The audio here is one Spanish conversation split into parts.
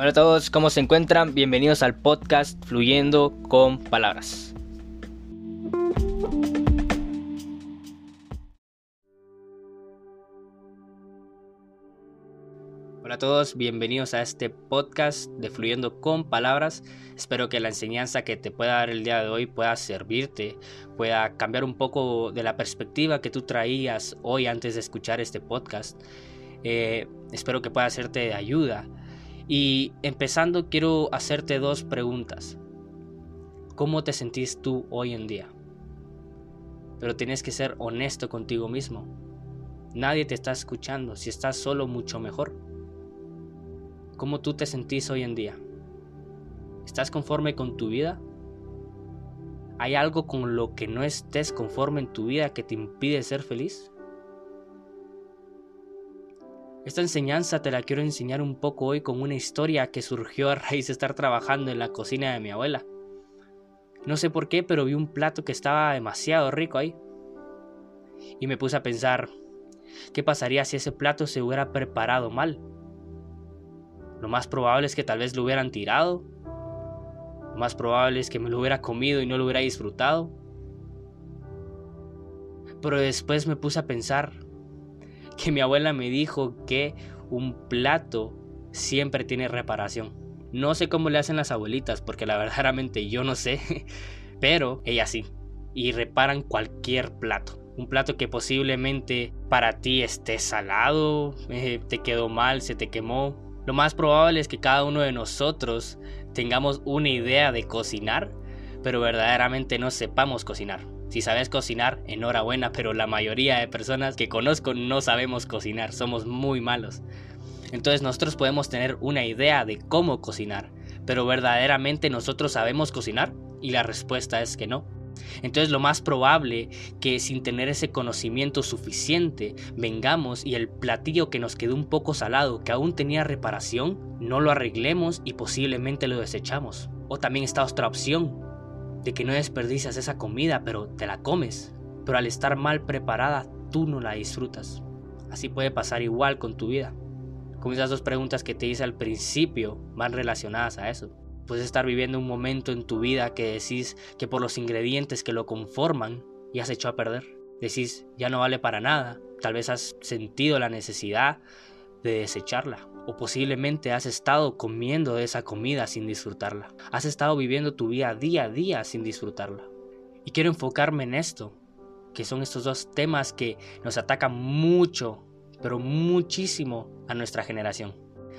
Hola a todos, ¿cómo se encuentran? Bienvenidos al podcast Fluyendo con Palabras. Hola a todos, bienvenidos a este podcast de Fluyendo con Palabras. Espero que la enseñanza que te pueda dar el día de hoy pueda servirte, pueda cambiar un poco de la perspectiva que tú traías hoy antes de escuchar este podcast. Eh, espero que pueda hacerte de ayuda y empezando quiero hacerte dos preguntas. ¿Cómo te sentís tú hoy en día? Pero tienes que ser honesto contigo mismo. Nadie te está escuchando. Si estás solo, mucho mejor. ¿Cómo tú te sentís hoy en día? ¿Estás conforme con tu vida? ¿Hay algo con lo que no estés conforme en tu vida que te impide ser feliz? Esta enseñanza te la quiero enseñar un poco hoy con una historia que surgió a raíz de estar trabajando en la cocina de mi abuela. No sé por qué, pero vi un plato que estaba demasiado rico ahí. Y me puse a pensar, ¿qué pasaría si ese plato se hubiera preparado mal? Lo más probable es que tal vez lo hubieran tirado. Lo más probable es que me lo hubiera comido y no lo hubiera disfrutado. Pero después me puse a pensar, que mi abuela me dijo que un plato siempre tiene reparación. No sé cómo le hacen las abuelitas, porque la verdaderamente yo no sé, pero ella sí. Y reparan cualquier plato. Un plato que posiblemente para ti esté salado, eh, te quedó mal, se te quemó. Lo más probable es que cada uno de nosotros tengamos una idea de cocinar, pero verdaderamente no sepamos cocinar. Si sabes cocinar, enhorabuena, pero la mayoría de personas que conozco no sabemos cocinar, somos muy malos. Entonces nosotros podemos tener una idea de cómo cocinar, pero verdaderamente nosotros sabemos cocinar y la respuesta es que no. Entonces lo más probable que sin tener ese conocimiento suficiente vengamos y el platillo que nos quedó un poco salado, que aún tenía reparación, no lo arreglemos y posiblemente lo desechamos. O también está otra opción, de que no desperdicias esa comida, pero te la comes. Pero al estar mal preparada, tú no la disfrutas. Así puede pasar igual con tu vida. Como esas dos preguntas que te hice al principio van relacionadas a eso. Puedes estar viviendo un momento en tu vida que decís que por los ingredientes que lo conforman ya has hecho a perder. Decís, ya no vale para nada. Tal vez has sentido la necesidad de desecharla. O posiblemente has estado comiendo de esa comida sin disfrutarla. Has estado viviendo tu vida día a día sin disfrutarla. Y quiero enfocarme en esto, que son estos dos temas que nos atacan mucho, pero muchísimo a nuestra generación,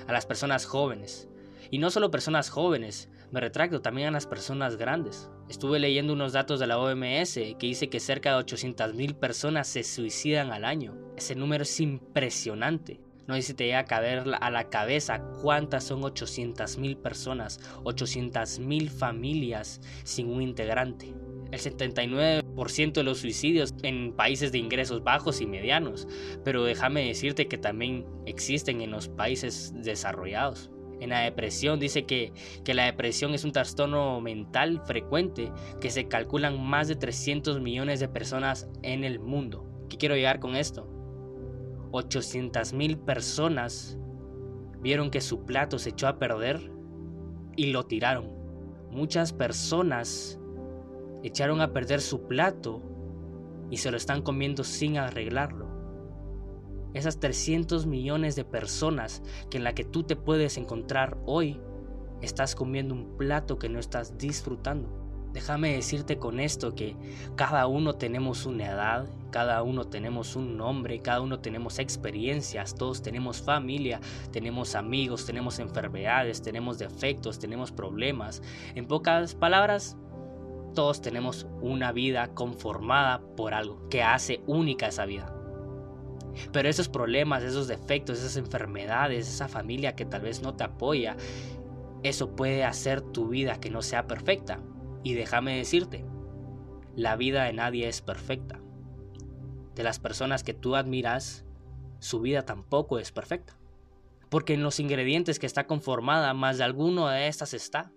a las personas jóvenes. Y no solo personas jóvenes, me retracto también a las personas grandes. Estuve leyendo unos datos de la OMS que dice que cerca de 800.000 personas se suicidan al año. Ese número es impresionante. No sé si te llega a caber a la cabeza cuántas son 800 mil personas, 800 mil familias sin un integrante. El 79% de los suicidios en países de ingresos bajos y medianos, pero déjame decirte que también existen en los países desarrollados. En la depresión dice que, que, la depresión es un trastorno mental frecuente que se calculan más de 300 millones de personas en el mundo. ¿Qué quiero llegar con esto? 800 mil personas vieron que su plato se echó a perder y lo tiraron. Muchas personas echaron a perder su plato y se lo están comiendo sin arreglarlo. Esas 300 millones de personas que en la que tú te puedes encontrar hoy, estás comiendo un plato que no estás disfrutando. Déjame decirte con esto que cada uno tenemos una edad, cada uno tenemos un nombre, cada uno tenemos experiencias, todos tenemos familia, tenemos amigos, tenemos enfermedades, tenemos defectos, tenemos problemas. En pocas palabras, todos tenemos una vida conformada por algo que hace única esa vida. Pero esos problemas, esos defectos, esas enfermedades, esa familia que tal vez no te apoya, eso puede hacer tu vida que no sea perfecta. Y déjame decirte, la vida de nadie es perfecta. De las personas que tú admiras, su vida tampoco es perfecta. Porque en los ingredientes que está conformada, más de alguno de estas está.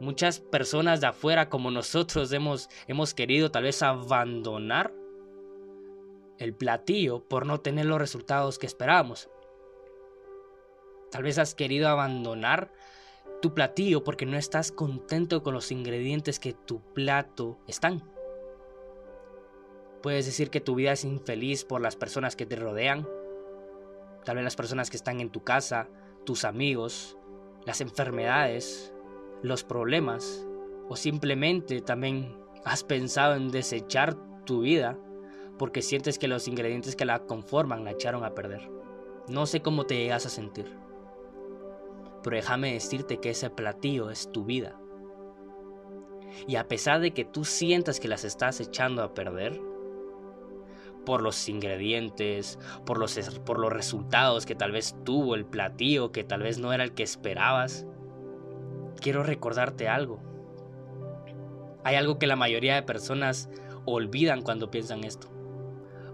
Muchas personas de afuera como nosotros hemos, hemos querido tal vez abandonar el platillo por no tener los resultados que esperábamos. Tal vez has querido abandonar tu platillo porque no estás contento con los ingredientes que tu plato están. Puedes decir que tu vida es infeliz por las personas que te rodean, tal vez las personas que están en tu casa, tus amigos, las enfermedades, los problemas, o simplemente también has pensado en desechar tu vida porque sientes que los ingredientes que la conforman la echaron a perder. No sé cómo te llegas a sentir, pero déjame decirte que ese platillo es tu vida. Y a pesar de que tú sientas que las estás echando a perder, por los ingredientes, por los, por los resultados que tal vez tuvo el platillo, que tal vez no era el que esperabas, quiero recordarte algo. Hay algo que la mayoría de personas olvidan cuando piensan esto.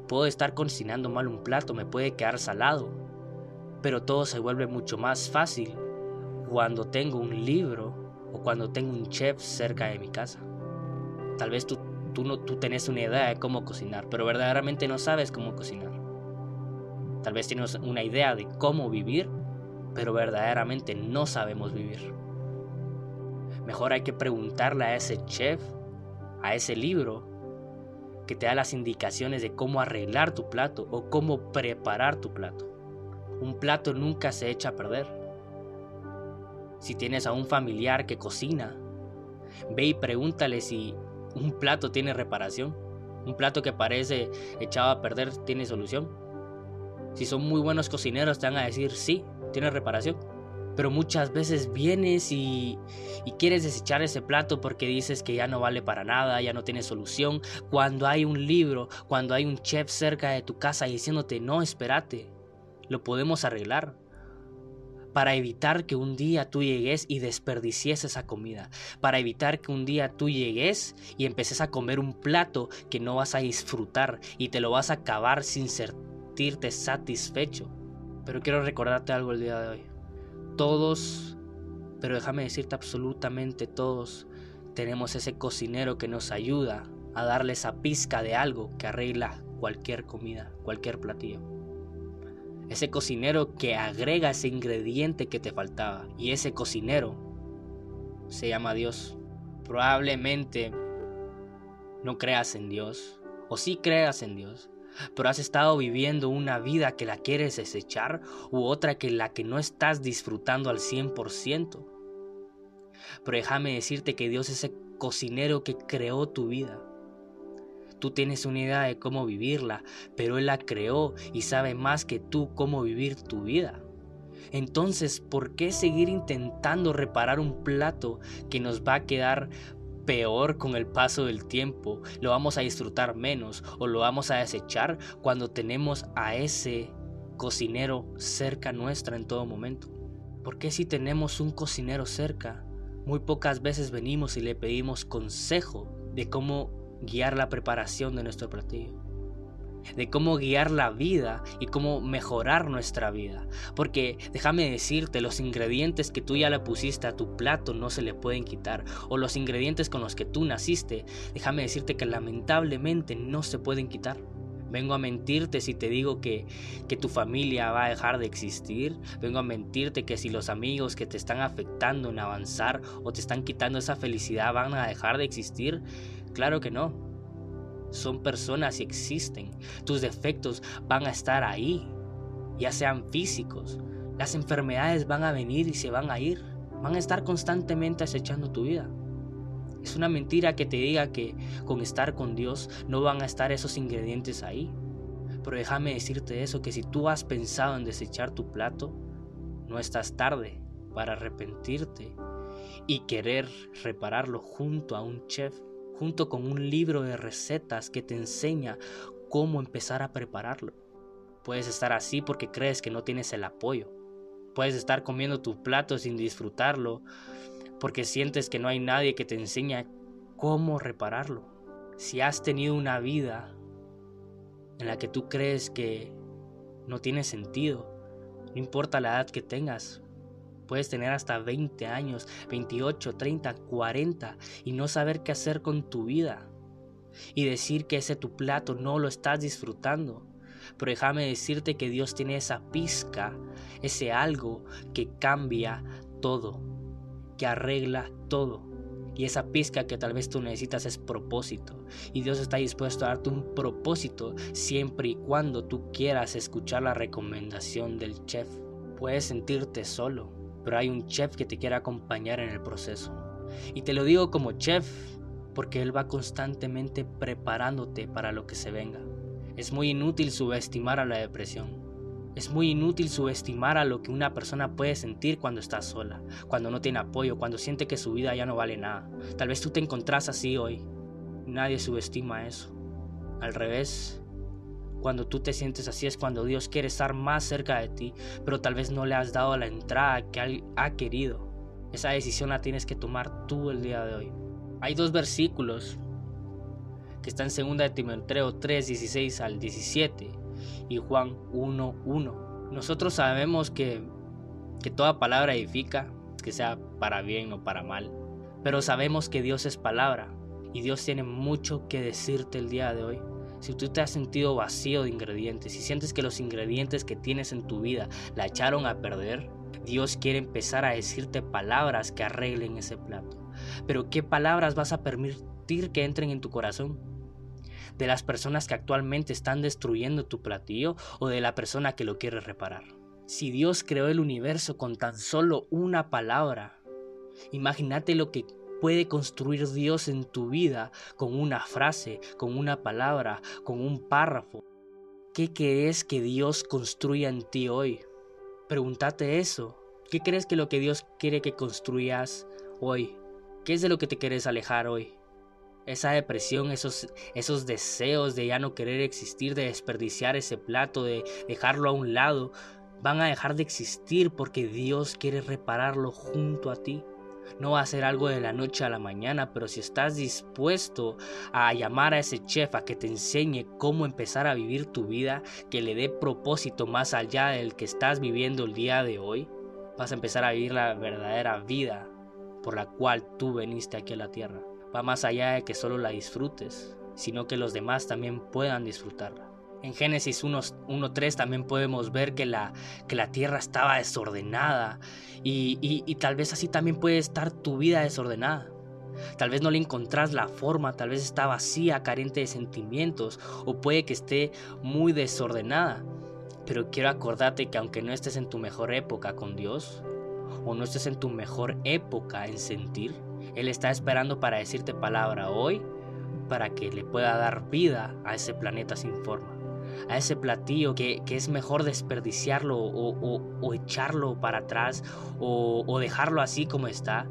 Puedo estar cocinando mal un plato, me puede quedar salado, pero todo se vuelve mucho más fácil cuando tengo un libro o cuando tengo un chef cerca de mi casa. Tal vez tú, tú, no, tú tenés una idea de cómo cocinar, pero verdaderamente no sabes cómo cocinar. Tal vez tienes una idea de cómo vivir, pero verdaderamente no sabemos vivir. Mejor hay que preguntarle a ese chef, a ese libro, que te da las indicaciones de cómo arreglar tu plato o cómo preparar tu plato. Un plato nunca se echa a perder. Si tienes a un familiar que cocina, ve y pregúntale si un plato tiene reparación. Un plato que parece echado a perder tiene solución. Si son muy buenos cocineros te van a decir sí, tiene reparación. Pero muchas veces vienes y, y, quieres desechar ese plato porque dices que ya no vale para nada, ya no tiene solución. Cuando hay un libro, cuando hay un chef cerca de tu casa diciéndote, no, espérate, lo podemos arreglar para evitar que un día tú llegues y desperdicies esa comida, para evitar que un día tú llegues y empeces a comer un plato que no vas a disfrutar y te lo vas a acabar sin sentirte satisfecho. Pero quiero recordarte algo el día de hoy. Todos, pero déjame decirte absolutamente todos, tenemos ese cocinero que nos ayuda a darle esa pizca de algo que arregla cualquier comida, cualquier platillo. Ese cocinero que agrega ese ingrediente que te faltaba. Y ese cocinero se llama Dios. Probablemente no creas en Dios. O sí creas en Dios. Pero has estado viviendo una vida que la quieres desechar u otra que la que no estás disfrutando al 100%. Pero déjame decirte que Dios es ese cocinero que creó tu vida. Tú tienes una idea de cómo vivirla, pero Él la creó y sabe más que tú cómo vivir tu vida. Entonces, ¿por qué seguir intentando reparar un plato que nos va a quedar peor con el paso del tiempo? Lo vamos a disfrutar menos o lo vamos a desechar cuando tenemos a ese cocinero cerca nuestra en todo momento. ¿Por qué si tenemos un cocinero cerca, muy pocas veces venimos y le pedimos consejo de cómo guiar la preparación de nuestro platillo, de cómo guiar la vida y cómo mejorar nuestra vida. Porque déjame decirte, los ingredientes que tú ya le pusiste a tu plato no se le pueden quitar. O los ingredientes con los que tú naciste, déjame decirte que lamentablemente no se pueden quitar. Vengo a mentirte si te digo que, que, tu familia va a dejar de existir. Vengo a mentirte que si los amigos que te están afectando en avanzar o te están quitando esa felicidad van a dejar de existir. Claro que no. Son personas y existen. Tus defectos van a estar ahí, ya sean físicos. Las enfermedades van a venir y se van a ir. Van a estar constantemente acechando tu vida. Es una mentira que te diga que con estar con Dios no van a estar esos ingredientes ahí. Pero déjame decirte eso, que si tú has pensado en desechar tu plato, no estás tarde para arrepentirte y querer repararlo junto a un chef junto con un libro de recetas que te enseña cómo empezar a prepararlo. Puedes estar así porque crees que no tienes el apoyo. Puedes estar comiendo tu plato sin disfrutarlo porque sientes que no hay nadie que te enseñe cómo repararlo. Si has tenido una vida en la que tú crees que no tiene sentido, no importa la edad que tengas, Puedes tener hasta 20 años, 28, 30, 40 y no saber qué hacer con tu vida. Y decir que ese tu plato no lo estás disfrutando. Pero déjame decirte que Dios tiene esa pizca, ese algo que cambia todo, que arregla todo. Y esa pizca que tal vez tú necesitas es propósito. Y Dios está dispuesto a darte un propósito siempre y cuando tú quieras escuchar la recomendación del chef. Puedes sentirte solo, pero hay un chef que te quiere acompañar en el proceso. Y te lo digo como chef, porque Él va constantemente preparándote para lo que se venga. Es muy inútil subestimar a la depresión. Es muy inútil subestimar a lo que una persona puede sentir cuando está sola, cuando no tiene apoyo, cuando siente que su vida ya no vale nada. Tal vez tú te encontrás así hoy. Nadie subestima eso. Al revés, cuando tú te sientes así es cuando Dios quiere estar más cerca de ti, pero tal vez no le has dado la entrada que ha querido. Esa decisión la tienes que tomar tú el día de hoy. Hay dos versículos que están en 2 de Timoteo 3, 16 al 17 y Juan 1, 1. Nosotros sabemos que, que toda palabra edifica, que sea para bien o para mal, pero sabemos que Dios es palabra y Dios tiene mucho que decirte el día de hoy. Si tú te has sentido vacío de ingredientes, si sientes que los ingredientes que tienes en tu vida la echaron a perder, Dios quiere empezar a decirte palabras que arreglen ese plato. Pero ¿qué palabras vas a permitir que entren en tu corazón? ¿De las personas que actualmente están destruyendo tu platillo o de la persona que lo quiere reparar? Si Dios creó el universo con tan solo una palabra, imagínate lo que puede construir Dios en tu vida con una frase, con una palabra, con un párrafo. ¿Qué crees que Dios construya en ti hoy? Pregúntate eso. ¿Qué crees que lo que Dios quiere que construyas hoy? ¿Qué es de lo que te quieres alejar hoy? Esa depresión, esos, esos deseos de ya no querer existir, de desperdiciar ese plato, de dejarlo a un lado, van a dejar de existir porque Dios quiere repararlo junto a ti. No va a ser algo de la noche a la mañana, pero si estás dispuesto a llamar a ese chef a que te enseñe cómo empezar a vivir tu vida, que le dé propósito más allá del que estás viviendo el día de hoy, vas a empezar a vivir la verdadera vida por la cual tú veniste aquí a la tierra. Va más allá de que solo la disfrutes, sino que los demás también puedan disfrutarla. En Génesis 1.3 también podemos ver que la, que la tierra estaba desordenada y, y tal vez así también puede estar tu vida desordenada. Tal vez no le encontrás la forma, tal vez está vacía, carente de sentimientos o puede que esté muy desordenada. Pero quiero acordarte que aunque no estés en tu mejor época con Dios, o no estés en tu mejor época en sentir, Él está esperando para decirte palabra hoy para que le pueda dar vida a ese planeta sin forma, a ese platillo que, es mejor desperdiciarlo o, echarlo para atrás o, o dejarlo así como está.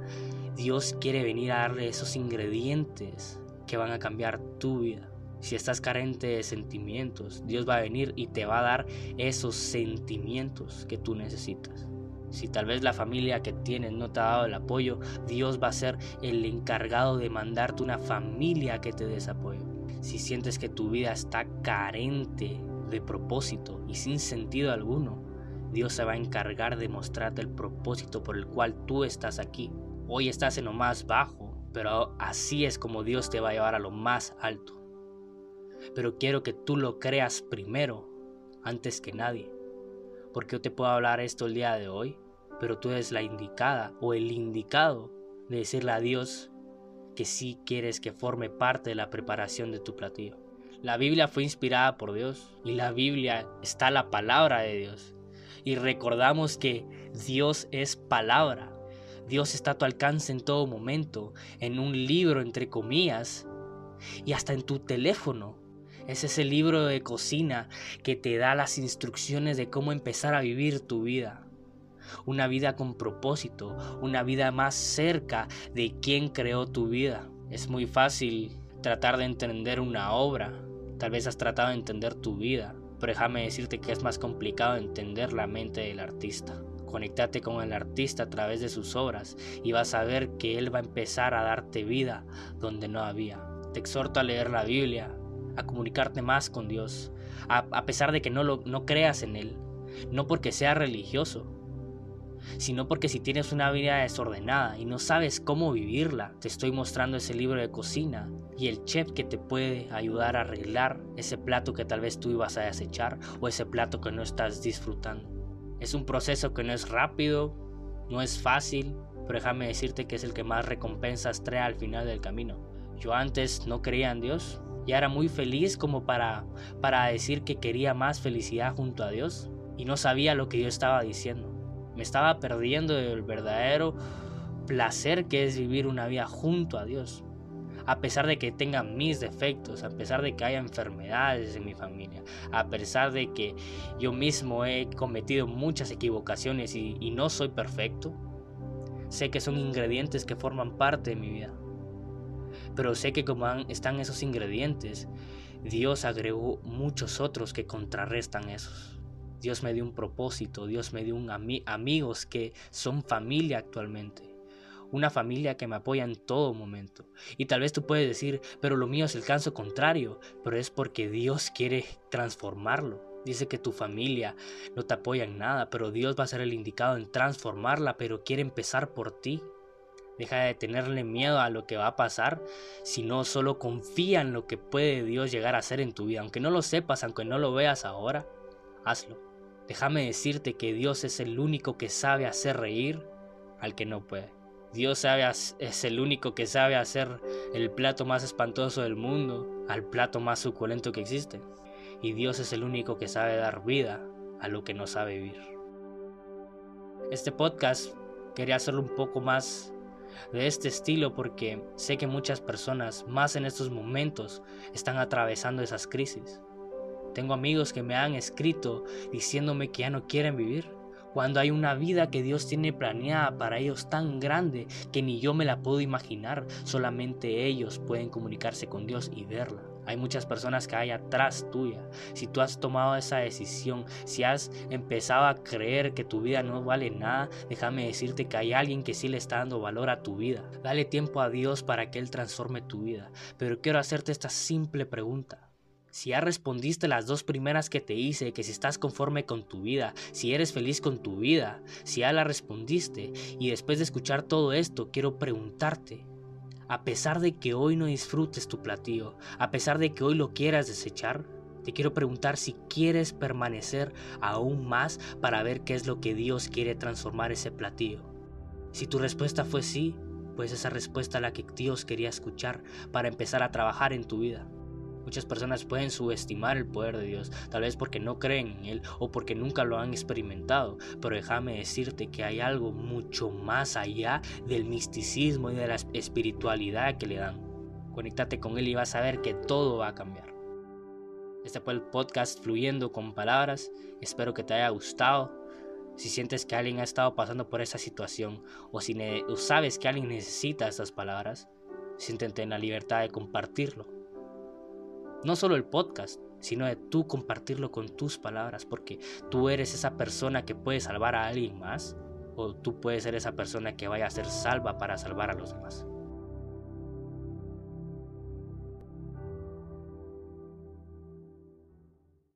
Dios quiere venir a darle esos ingredientes que van a cambiar tu vida. Si estás carente de sentimientos, Dios va a venir y te va a dar esos sentimientos que tú necesitas. Si tal vez la familia que tienes no te ha dado el apoyo, Dios va a ser el encargado de mandarte una familia que te des apoyo. Si sientes que tu vida está carente de propósito y sin sentido alguno, Dios se va a encargar de mostrarte el propósito por el cual tú estás aquí. Hoy estás en lo más bajo, pero así es como Dios te va a llevar a lo más alto. Pero quiero que tú lo creas primero, antes que nadie. Porque yo te puedo hablar esto el día de hoy, pero tú eres la indicada o el indicado de decirle a Dios que sí quieres que forme parte de la preparación de tu platillo. La Biblia fue inspirada por Dios y la Biblia está la palabra de Dios. Y recordamos que Dios es palabra. Dios está a tu alcance en todo momento, en un libro entre comillas y hasta en tu teléfono. Es ese libro de cocina que te da las instrucciones de cómo empezar a vivir tu vida una vida con propósito, una vida más cerca de quien creó tu vida. Es muy fácil tratar de entender una obra, tal vez has tratado de entender tu vida, pero déjame decirte que es más complicado entender la mente del artista. Conéctate con el artista a través de sus obras y vas a ver que él va a empezar a darte vida donde no había. Te exhorto a leer la Biblia, a comunicarte más con Dios, a, pesar de que no, lo, no creas en Él, no porque sea religioso, sino porque si tienes una vida desordenada y no sabes cómo vivirla, te estoy mostrando ese libro de cocina y el chef que te puede ayudar a arreglar ese plato que tal vez tú ibas a desechar o ese plato que no estás disfrutando. Es un proceso que no es rápido, no es fácil, pero déjame decirte que es el que más recompensas trae al final del camino. Yo antes no creía en Dios, ya era muy feliz como para, para decir que quería más felicidad junto a Dios y no sabía lo que yo estaba diciendo. Me estaba perdiendo del verdadero placer que es vivir una vida junto a Dios. A pesar de que tenga mis defectos, a pesar de que haya enfermedades en mi familia, a pesar de que yo mismo he cometido muchas equivocaciones y, y no soy perfecto, sé que son ingredientes que forman parte de mi vida. Pero sé que como están esos ingredientes, Dios agregó muchos otros que contrarrestan esos. Dios me dio un propósito, Dios me dio un amigos que son familia actualmente. Una familia que me apoya en todo momento. Y tal vez tú puedes decir, pero lo mío es el caso contrario, pero es porque Dios quiere transformarlo. Dice que tu familia no te apoya en nada, pero Dios va a ser el indicado en transformarla, pero quiere empezar por ti. Deja de tenerle miedo a lo que va a pasar, sino solo confía en lo que puede Dios llegar a hacer en tu vida. Aunque no lo sepas, aunque no lo veas ahora, hazlo. Déjame decirte que Dios es el único que sabe hacer reír al que no puede. Dios sabe, es el único que sabe hacer el plato más espantoso del mundo al plato más suculento que existe. Y Dios es el único que sabe dar vida a lo que no sabe vivir. Este podcast quería hacerlo un poco más de este estilo porque sé que muchas personas, más en estos momentos, están atravesando esas crisis. Tengo amigos que me han escrito diciéndome que ya no quieren vivir, cuando hay una vida que Dios tiene planeada para ellos tan grande que ni yo me la puedo imaginar, solamente ellos pueden comunicarse con Dios y verla. Hay muchas personas que hay atrás tuya. Si tú has tomado esa decisión, si has empezado a creer que tu vida no vale nada, déjame decirte que hay alguien que sí le está dando valor a tu vida. Dale tiempo a Dios para que Él transforme tu vida. Pero quiero hacerte esta simple pregunta. Si ya respondiste las dos primeras que te hice, que si estás conforme con tu vida, si eres feliz con tu vida, si ya la respondiste, y después de escuchar todo esto, quiero preguntarte, a pesar de que hoy no disfrutes tu platillo, a pesar de que hoy lo quieras desechar, te quiero preguntar si quieres permanecer aún más para ver qué es lo que Dios quiere transformar ese platillo. Si tu respuesta fue sí, pues esa respuesta es la que Dios quería escuchar para empezar a trabajar en tu vida. Muchas personas pueden subestimar el poder de Dios, tal vez porque no creen en Él o porque nunca lo han experimentado, pero déjame decirte que hay algo mucho más allá del misticismo y de la espiritualidad que le dan. Conéctate con Él y vas a ver que todo va a cambiar. Este fue el podcast Fluyendo con Palabras. Espero que te haya gustado. Si sientes que alguien ha estado pasando por esa situación o si sabes que alguien necesita esas palabras, siéntete en la libertad de compartirlo no solo el podcast, sino de tú compartirlo con tus palabras, porque tú eres esa persona que puede salvar a alguien más, o tú puedes ser esa persona que vaya a ser salva para salvar a los demás.